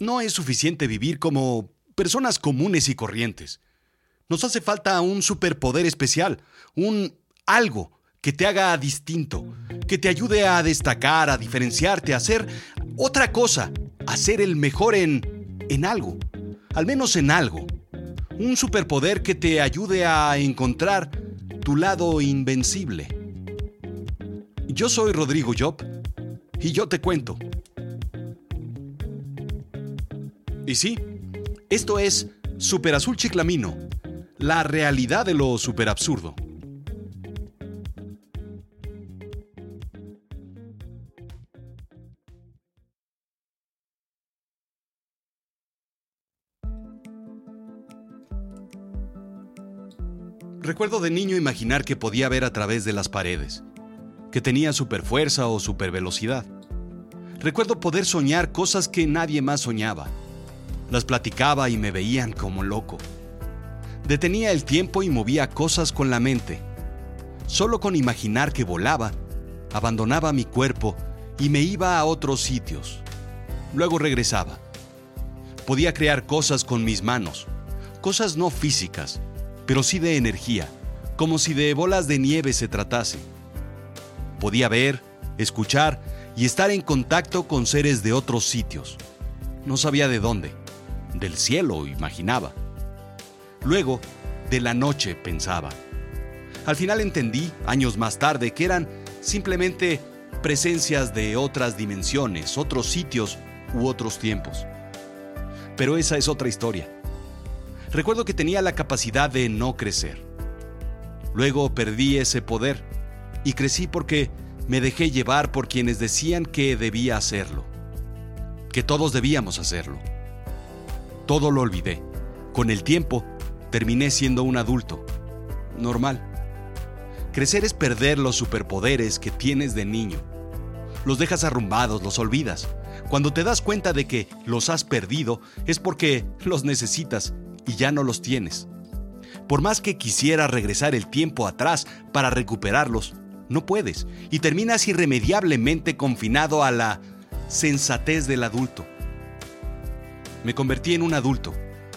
No es suficiente vivir como personas comunes y corrientes. Nos hace falta un superpoder especial, un algo que te haga distinto, que te ayude a destacar, a diferenciarte, a hacer otra cosa, a ser el mejor en, en algo, al menos en algo. Un superpoder que te ayude a encontrar tu lado invencible. Yo soy Rodrigo Job y yo te cuento. Y sí, esto es Super Azul Chiclamino, la realidad de lo super absurdo. Recuerdo de niño imaginar que podía ver a través de las paredes, que tenía superfuerza o supervelocidad. Recuerdo poder soñar cosas que nadie más soñaba. Las platicaba y me veían como loco. Detenía el tiempo y movía cosas con la mente. Solo con imaginar que volaba, abandonaba mi cuerpo y me iba a otros sitios. Luego regresaba. Podía crear cosas con mis manos, cosas no físicas, pero sí de energía, como si de bolas de nieve se tratase. Podía ver, escuchar y estar en contacto con seres de otros sitios. No sabía de dónde, del cielo, imaginaba. Luego, de la noche, pensaba. Al final entendí, años más tarde, que eran simplemente presencias de otras dimensiones, otros sitios u otros tiempos. Pero esa es otra historia. Recuerdo que tenía la capacidad de no crecer. Luego perdí ese poder y crecí porque me dejé llevar por quienes decían que debía hacerlo, que todos debíamos hacerlo. Todo lo olvidé. Con el tiempo, terminé siendo un adulto. Normal. Crecer es perder los superpoderes que tienes de niño. Los dejas arrumbados, los olvidas. Cuando te das cuenta de que los has perdido es porque los necesitas y ya no los tienes. Por más que quisiera regresar el tiempo atrás para recuperarlos, no puedes y terminas irremediablemente confinado a la sensatez del adulto. Me convertí en un adulto,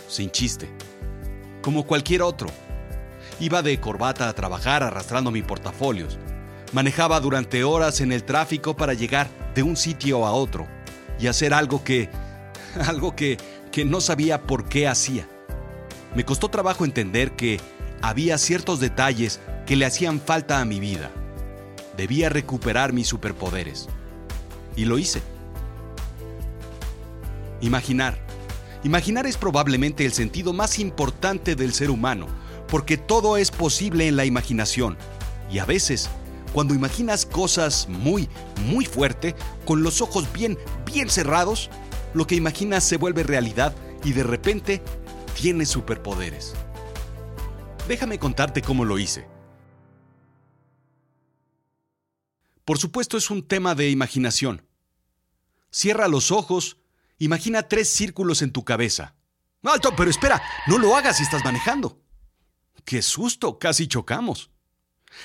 sin chiste, como cualquier otro. Iba de corbata a trabajar arrastrando mi portafolios. Manejaba durante horas en el tráfico para llegar de un sitio a otro y hacer algo que... algo que, que no sabía por qué hacía. Me costó trabajo entender que había ciertos detalles que le hacían falta a mi vida. Debía recuperar mis superpoderes. Y lo hice. Imaginar. Imaginar es probablemente el sentido más importante del ser humano, porque todo es posible en la imaginación. Y a veces, cuando imaginas cosas muy, muy fuerte, con los ojos bien, bien cerrados, lo que imaginas se vuelve realidad y de repente tiene superpoderes. Déjame contarte cómo lo hice. Por supuesto es un tema de imaginación. Cierra los ojos, imagina tres círculos en tu cabeza. ¡Alto! Pero espera, no lo hagas si estás manejando. ¡Qué susto! Casi chocamos.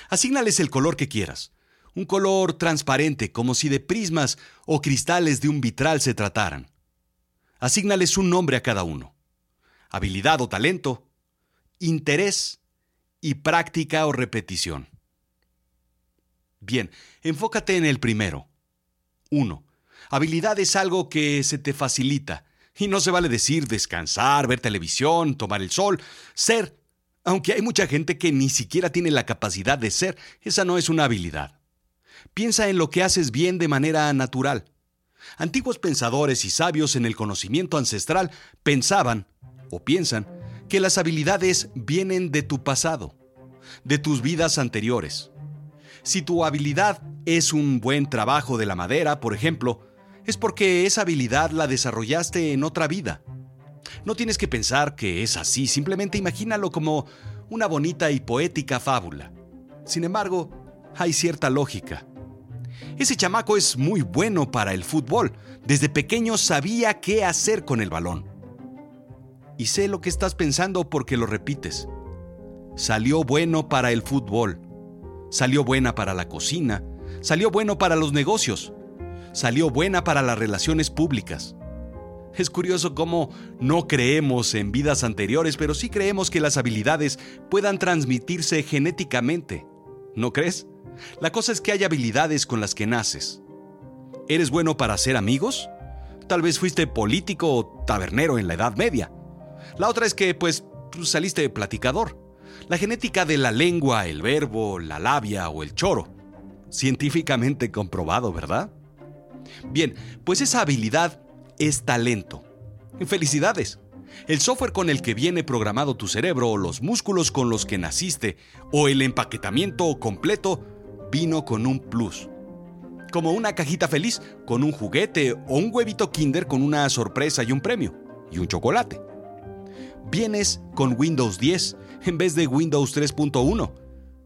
Asignales el color que quieras. Un color transparente, como si de prismas o cristales de un vitral se trataran. Asignales un nombre a cada uno habilidad o talento, interés y práctica o repetición. Bien, enfócate en el primero. 1. Habilidad es algo que se te facilita, y no se vale decir descansar, ver televisión, tomar el sol, ser. Aunque hay mucha gente que ni siquiera tiene la capacidad de ser, esa no es una habilidad. Piensa en lo que haces bien de manera natural. Antiguos pensadores y sabios en el conocimiento ancestral pensaban o piensan que las habilidades vienen de tu pasado, de tus vidas anteriores. Si tu habilidad es un buen trabajo de la madera, por ejemplo, es porque esa habilidad la desarrollaste en otra vida. No tienes que pensar que es así, simplemente imagínalo como una bonita y poética fábula. Sin embargo, hay cierta lógica. Ese chamaco es muy bueno para el fútbol. Desde pequeño sabía qué hacer con el balón y sé lo que estás pensando porque lo repites. Salió bueno para el fútbol, salió buena para la cocina, salió bueno para los negocios, salió buena para las relaciones públicas. Es curioso cómo no creemos en vidas anteriores, pero sí creemos que las habilidades puedan transmitirse genéticamente. ¿No crees? La cosa es que hay habilidades con las que naces. ¿Eres bueno para hacer amigos? Tal vez fuiste político o tabernero en la Edad Media. La otra es que, pues, saliste platicador. La genética de la lengua, el verbo, la labia o el choro. Científicamente comprobado, ¿verdad? Bien, pues esa habilidad es talento. Felicidades. El software con el que viene programado tu cerebro o los músculos con los que naciste o el empaquetamiento completo vino con un plus. Como una cajita feliz con un juguete o un huevito Kinder con una sorpresa y un premio y un chocolate. Vienes con Windows 10 en vez de Windows 3.1.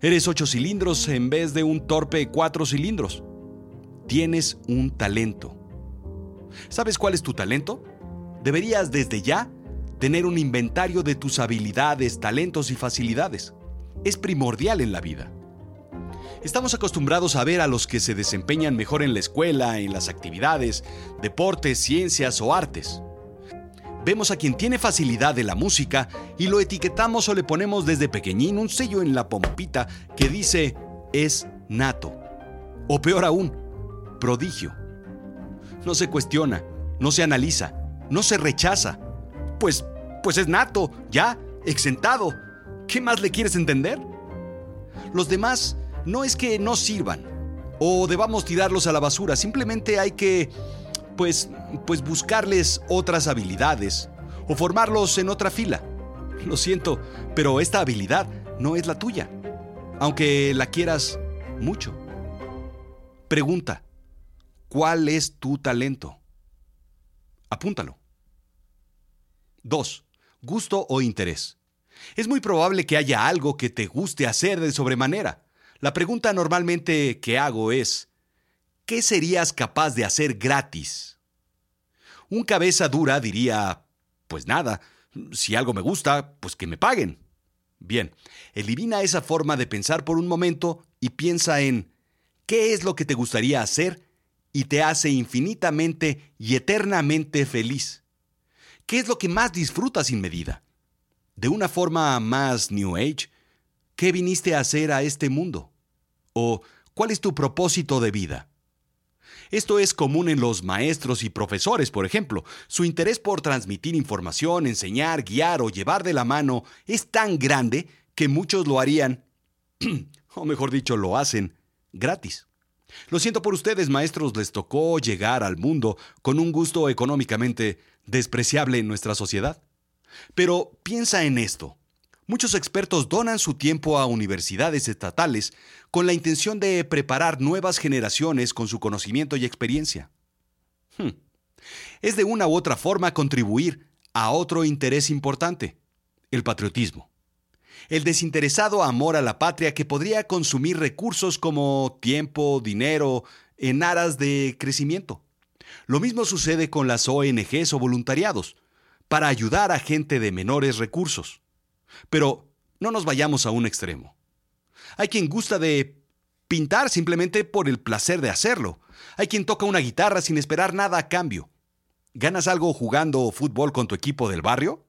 Eres 8 cilindros en vez de un torpe 4 cilindros. Tienes un talento. ¿Sabes cuál es tu talento? Deberías desde ya tener un inventario de tus habilidades, talentos y facilidades. Es primordial en la vida. Estamos acostumbrados a ver a los que se desempeñan mejor en la escuela, en las actividades, deportes, ciencias o artes. Vemos a quien tiene facilidad de la música y lo etiquetamos o le ponemos desde pequeñín un sello en la pompita que dice es nato. O peor aún, prodigio no se cuestiona, no se analiza, no se rechaza. Pues, pues es nato, ya, exentado. ¿Qué más le quieres entender? Los demás no es que no sirvan o debamos tirarlos a la basura, simplemente hay que, pues, pues buscarles otras habilidades o formarlos en otra fila. Lo siento, pero esta habilidad no es la tuya, aunque la quieras mucho. Pregunta, ¿Cuál es tu talento? Apúntalo. 2. Gusto o interés. Es muy probable que haya algo que te guste hacer de sobremanera. La pregunta normalmente que hago es, ¿qué serías capaz de hacer gratis? Un cabeza dura diría, pues nada, si algo me gusta, pues que me paguen. Bien, elimina esa forma de pensar por un momento y piensa en, ¿qué es lo que te gustaría hacer y te hace infinitamente y eternamente feliz. ¿Qué es lo que más disfrutas sin medida? De una forma más New Age, ¿qué viniste a hacer a este mundo? ¿O cuál es tu propósito de vida? Esto es común en los maestros y profesores, por ejemplo. Su interés por transmitir información, enseñar, guiar o llevar de la mano es tan grande que muchos lo harían, o mejor dicho, lo hacen gratis. Lo siento por ustedes, maestros, les tocó llegar al mundo con un gusto económicamente despreciable en nuestra sociedad. Pero piensa en esto. Muchos expertos donan su tiempo a universidades estatales con la intención de preparar nuevas generaciones con su conocimiento y experiencia. Hmm. Es de una u otra forma contribuir a otro interés importante, el patriotismo el desinteresado amor a la patria que podría consumir recursos como tiempo, dinero, en aras de crecimiento. Lo mismo sucede con las ONGs o voluntariados, para ayudar a gente de menores recursos. Pero no nos vayamos a un extremo. Hay quien gusta de pintar simplemente por el placer de hacerlo. Hay quien toca una guitarra sin esperar nada a cambio. ¿Ganas algo jugando fútbol con tu equipo del barrio?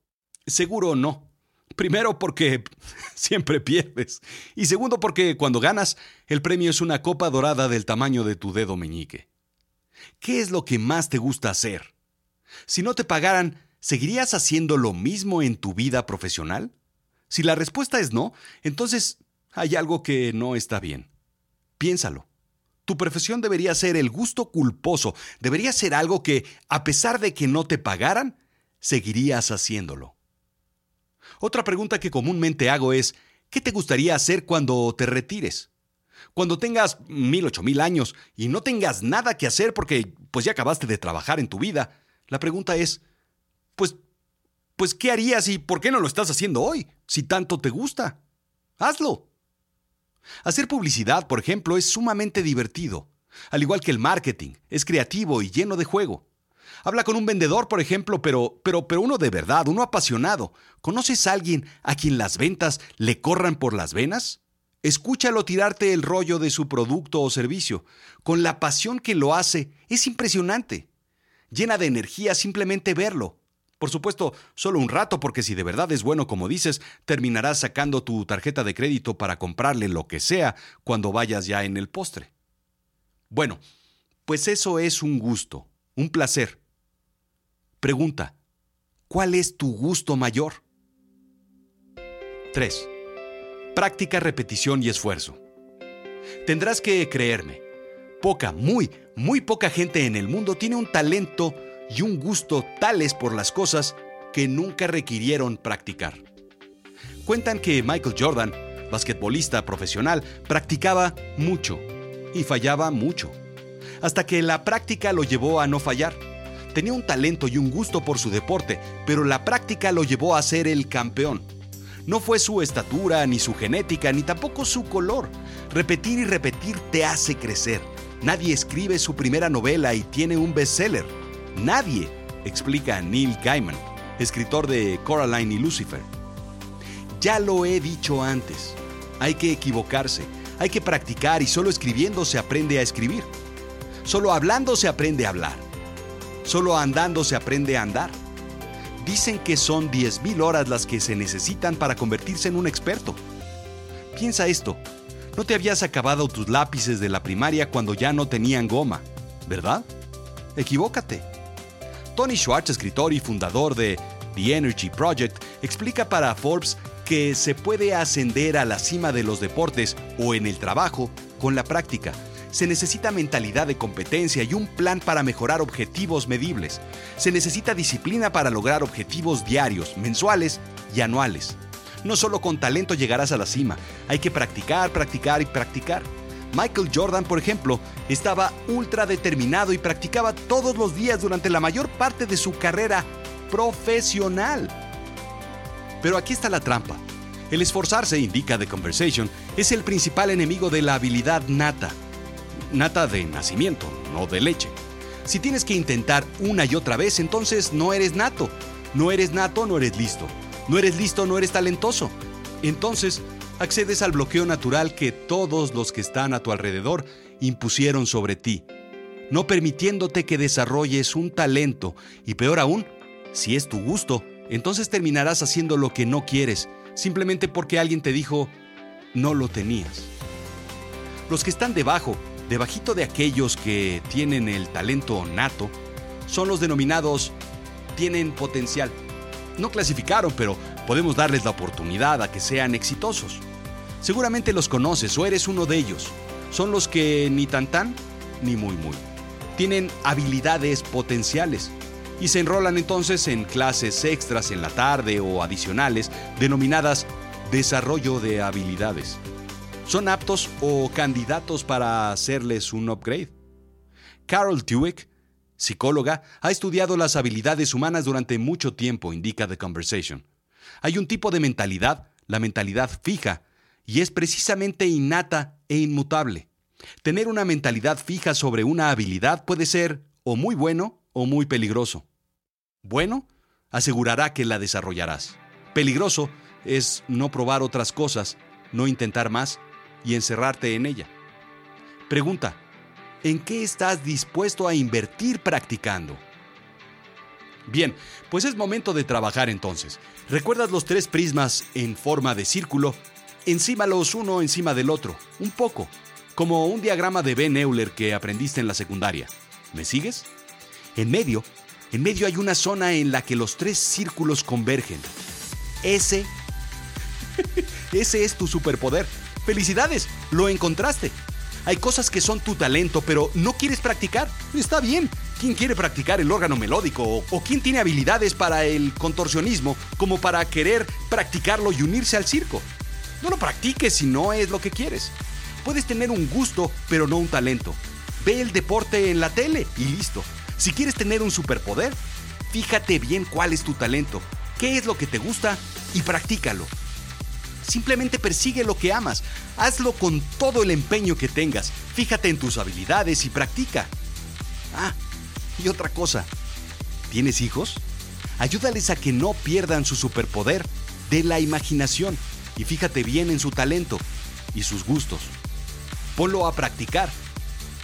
Seguro no. Primero porque siempre pierdes. Y segundo porque cuando ganas, el premio es una copa dorada del tamaño de tu dedo meñique. ¿Qué es lo que más te gusta hacer? Si no te pagaran, ¿seguirías haciendo lo mismo en tu vida profesional? Si la respuesta es no, entonces hay algo que no está bien. Piénsalo. Tu profesión debería ser el gusto culposo, debería ser algo que, a pesar de que no te pagaran, seguirías haciéndolo. Otra pregunta que comúnmente hago es, ¿qué te gustaría hacer cuando te retires? Cuando tengas mil, ocho mil años y no tengas nada que hacer porque pues ya acabaste de trabajar en tu vida, la pregunta es, pues, pues, ¿qué harías y por qué no lo estás haciendo hoy, si tanto te gusta? Hazlo. Hacer publicidad, por ejemplo, es sumamente divertido. Al igual que el marketing, es creativo y lleno de juego. Habla con un vendedor, por ejemplo, pero, pero, pero uno de verdad, uno apasionado. ¿Conoces a alguien a quien las ventas le corran por las venas? Escúchalo tirarte el rollo de su producto o servicio. Con la pasión que lo hace, es impresionante. llena de energía simplemente verlo. Por supuesto, solo un rato, porque si de verdad es bueno como dices, terminarás sacando tu tarjeta de crédito para comprarle lo que sea cuando vayas ya en el postre. Bueno, pues eso es un gusto, un placer. Pregunta, ¿cuál es tu gusto mayor? 3. Práctica, repetición y esfuerzo. Tendrás que creerme. Poca, muy, muy poca gente en el mundo tiene un talento y un gusto tales por las cosas que nunca requirieron practicar. Cuentan que Michael Jordan, basquetbolista profesional, practicaba mucho y fallaba mucho, hasta que la práctica lo llevó a no fallar. Tenía un talento y un gusto por su deporte, pero la práctica lo llevó a ser el campeón. No fue su estatura, ni su genética, ni tampoco su color. Repetir y repetir te hace crecer. Nadie escribe su primera novela y tiene un bestseller. Nadie, explica Neil Gaiman, escritor de Coraline y Lucifer. Ya lo he dicho antes, hay que equivocarse, hay que practicar y solo escribiendo se aprende a escribir. Solo hablando se aprende a hablar. Solo andando se aprende a andar. Dicen que son 10.000 horas las que se necesitan para convertirse en un experto. Piensa esto, no te habías acabado tus lápices de la primaria cuando ya no tenían goma, ¿verdad? Equivócate. Tony Schwartz, escritor y fundador de The Energy Project, explica para Forbes que se puede ascender a la cima de los deportes o en el trabajo con la práctica. Se necesita mentalidad de competencia y un plan para mejorar objetivos medibles. Se necesita disciplina para lograr objetivos diarios, mensuales y anuales. No solo con talento llegarás a la cima, hay que practicar, practicar y practicar. Michael Jordan, por ejemplo, estaba ultra determinado y practicaba todos los días durante la mayor parte de su carrera profesional. Pero aquí está la trampa. El esforzarse, indica The Conversation, es el principal enemigo de la habilidad nata. Nata de nacimiento, no de leche. Si tienes que intentar una y otra vez, entonces no eres nato. No eres nato, no eres listo. No eres listo, no eres talentoso. Entonces, accedes al bloqueo natural que todos los que están a tu alrededor impusieron sobre ti, no permitiéndote que desarrolles un talento y peor aún, si es tu gusto, entonces terminarás haciendo lo que no quieres, simplemente porque alguien te dijo no lo tenías. Los que están debajo, debajito de aquellos que tienen el talento nato, son los denominados tienen potencial. No clasificaron, pero podemos darles la oportunidad a que sean exitosos. Seguramente los conoces o eres uno de ellos. Son los que ni tan tan ni muy muy. Tienen habilidades potenciales y se enrolan entonces en clases extras en la tarde o adicionales denominadas desarrollo de habilidades. Son aptos o candidatos para hacerles un upgrade. Carol Dweck, psicóloga, ha estudiado las habilidades humanas durante mucho tiempo, indica The Conversation. Hay un tipo de mentalidad, la mentalidad fija, y es precisamente innata e inmutable. Tener una mentalidad fija sobre una habilidad puede ser o muy bueno o muy peligroso. Bueno, asegurará que la desarrollarás. Peligroso es no probar otras cosas, no intentar más y encerrarte en ella. Pregunta, ¿en qué estás dispuesto a invertir practicando? Bien, pues es momento de trabajar entonces. ¿Recuerdas los tres prismas en forma de círculo encímalos uno encima del otro, un poco, como un diagrama de Ben Euler que aprendiste en la secundaria. ¿Me sigues? En medio, en medio hay una zona en la que los tres círculos convergen. Ese, ese es tu superpoder. Felicidades, lo encontraste. Hay cosas que son tu talento, pero no quieres practicar. Está bien. ¿Quién quiere practicar el órgano melódico? ¿O, o quién tiene habilidades para el contorsionismo como para querer practicarlo y unirse al circo? No lo practiques si no es lo que quieres. Puedes tener un gusto, pero no un talento. Ve el deporte en la tele y listo. Si quieres tener un superpoder, fíjate bien cuál es tu talento, qué es lo que te gusta y practícalo. Simplemente persigue lo que amas, hazlo con todo el empeño que tengas, fíjate en tus habilidades y practica. Ah, y otra cosa, ¿tienes hijos? Ayúdales a que no pierdan su superpoder de la imaginación y fíjate bien en su talento y sus gustos. Ponlo a practicar.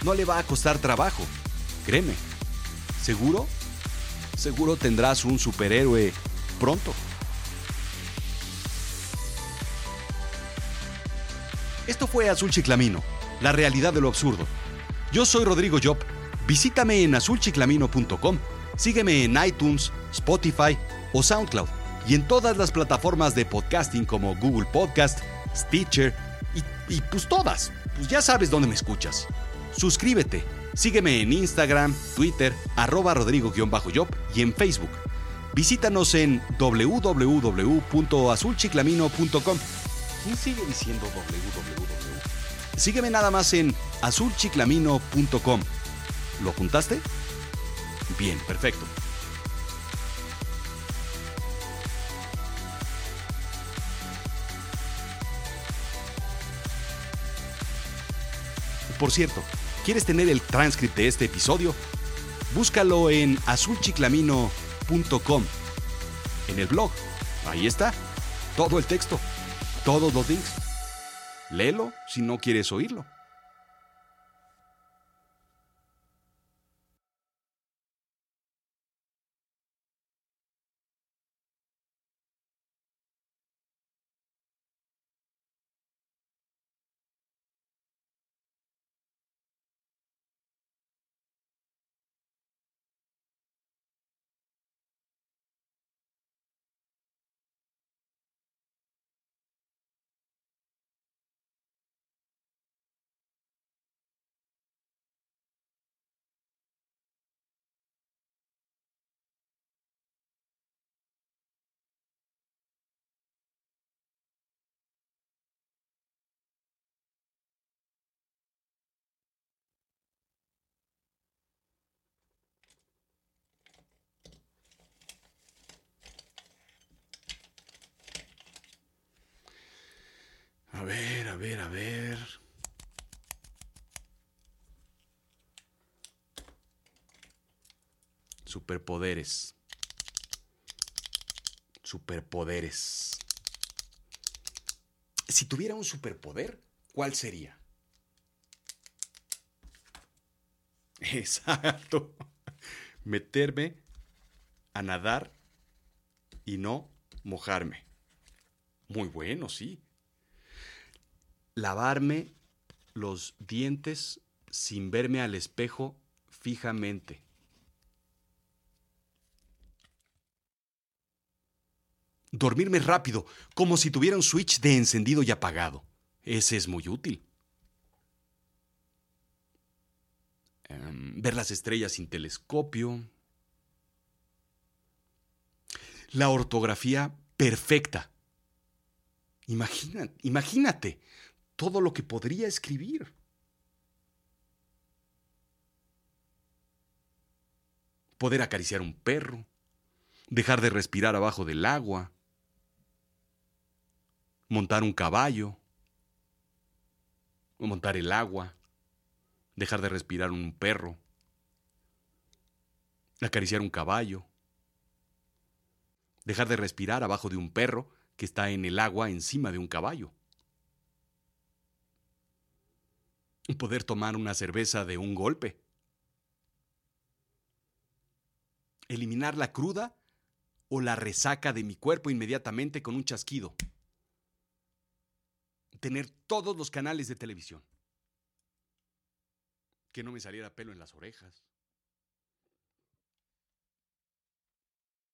No le va a costar trabajo. Créeme. Seguro, seguro tendrás un superhéroe pronto. Fue Azul Chiclamino, la realidad de lo absurdo. Yo soy Rodrigo Job. Visítame en azulchiclamino.com. Sígueme en iTunes, Spotify o SoundCloud y en todas las plataformas de podcasting como Google Podcast, Stitcher y, pues todas. Pues ya sabes dónde me escuchas. Suscríbete. Sígueme en Instagram, Twitter, arroba rodrigo-job y en Facebook. Visítanos en www.azulchiclamino.com. ¿Quién sigue diciendo www? Sígueme nada más en azulchiclamino.com. ¿Lo juntaste? Bien, perfecto. Por cierto, ¿quieres tener el transcript de este episodio? Búscalo en azulchiclamino.com. En el blog. Ahí está. Todo el texto. Todos los links. Léelo si no quieres oírlo. Ver, a ver, a ver. Superpoderes. Superpoderes. Si tuviera un superpoder, ¿cuál sería? Exacto. Meterme a nadar y no mojarme. Muy bueno, sí lavarme los dientes sin verme al espejo fijamente. Dormirme rápido, como si tuviera un switch de encendido y apagado. Ese es muy útil. Em, ver las estrellas sin telescopio. La ortografía perfecta. Imagina, imagínate todo lo que podría escribir. Poder acariciar un perro, dejar de respirar abajo del agua, montar un caballo, montar el agua, dejar de respirar un perro, acariciar un caballo, dejar de respirar abajo de un perro que está en el agua encima de un caballo. Poder tomar una cerveza de un golpe. Eliminar la cruda o la resaca de mi cuerpo inmediatamente con un chasquido. Tener todos los canales de televisión. Que no me saliera pelo en las orejas.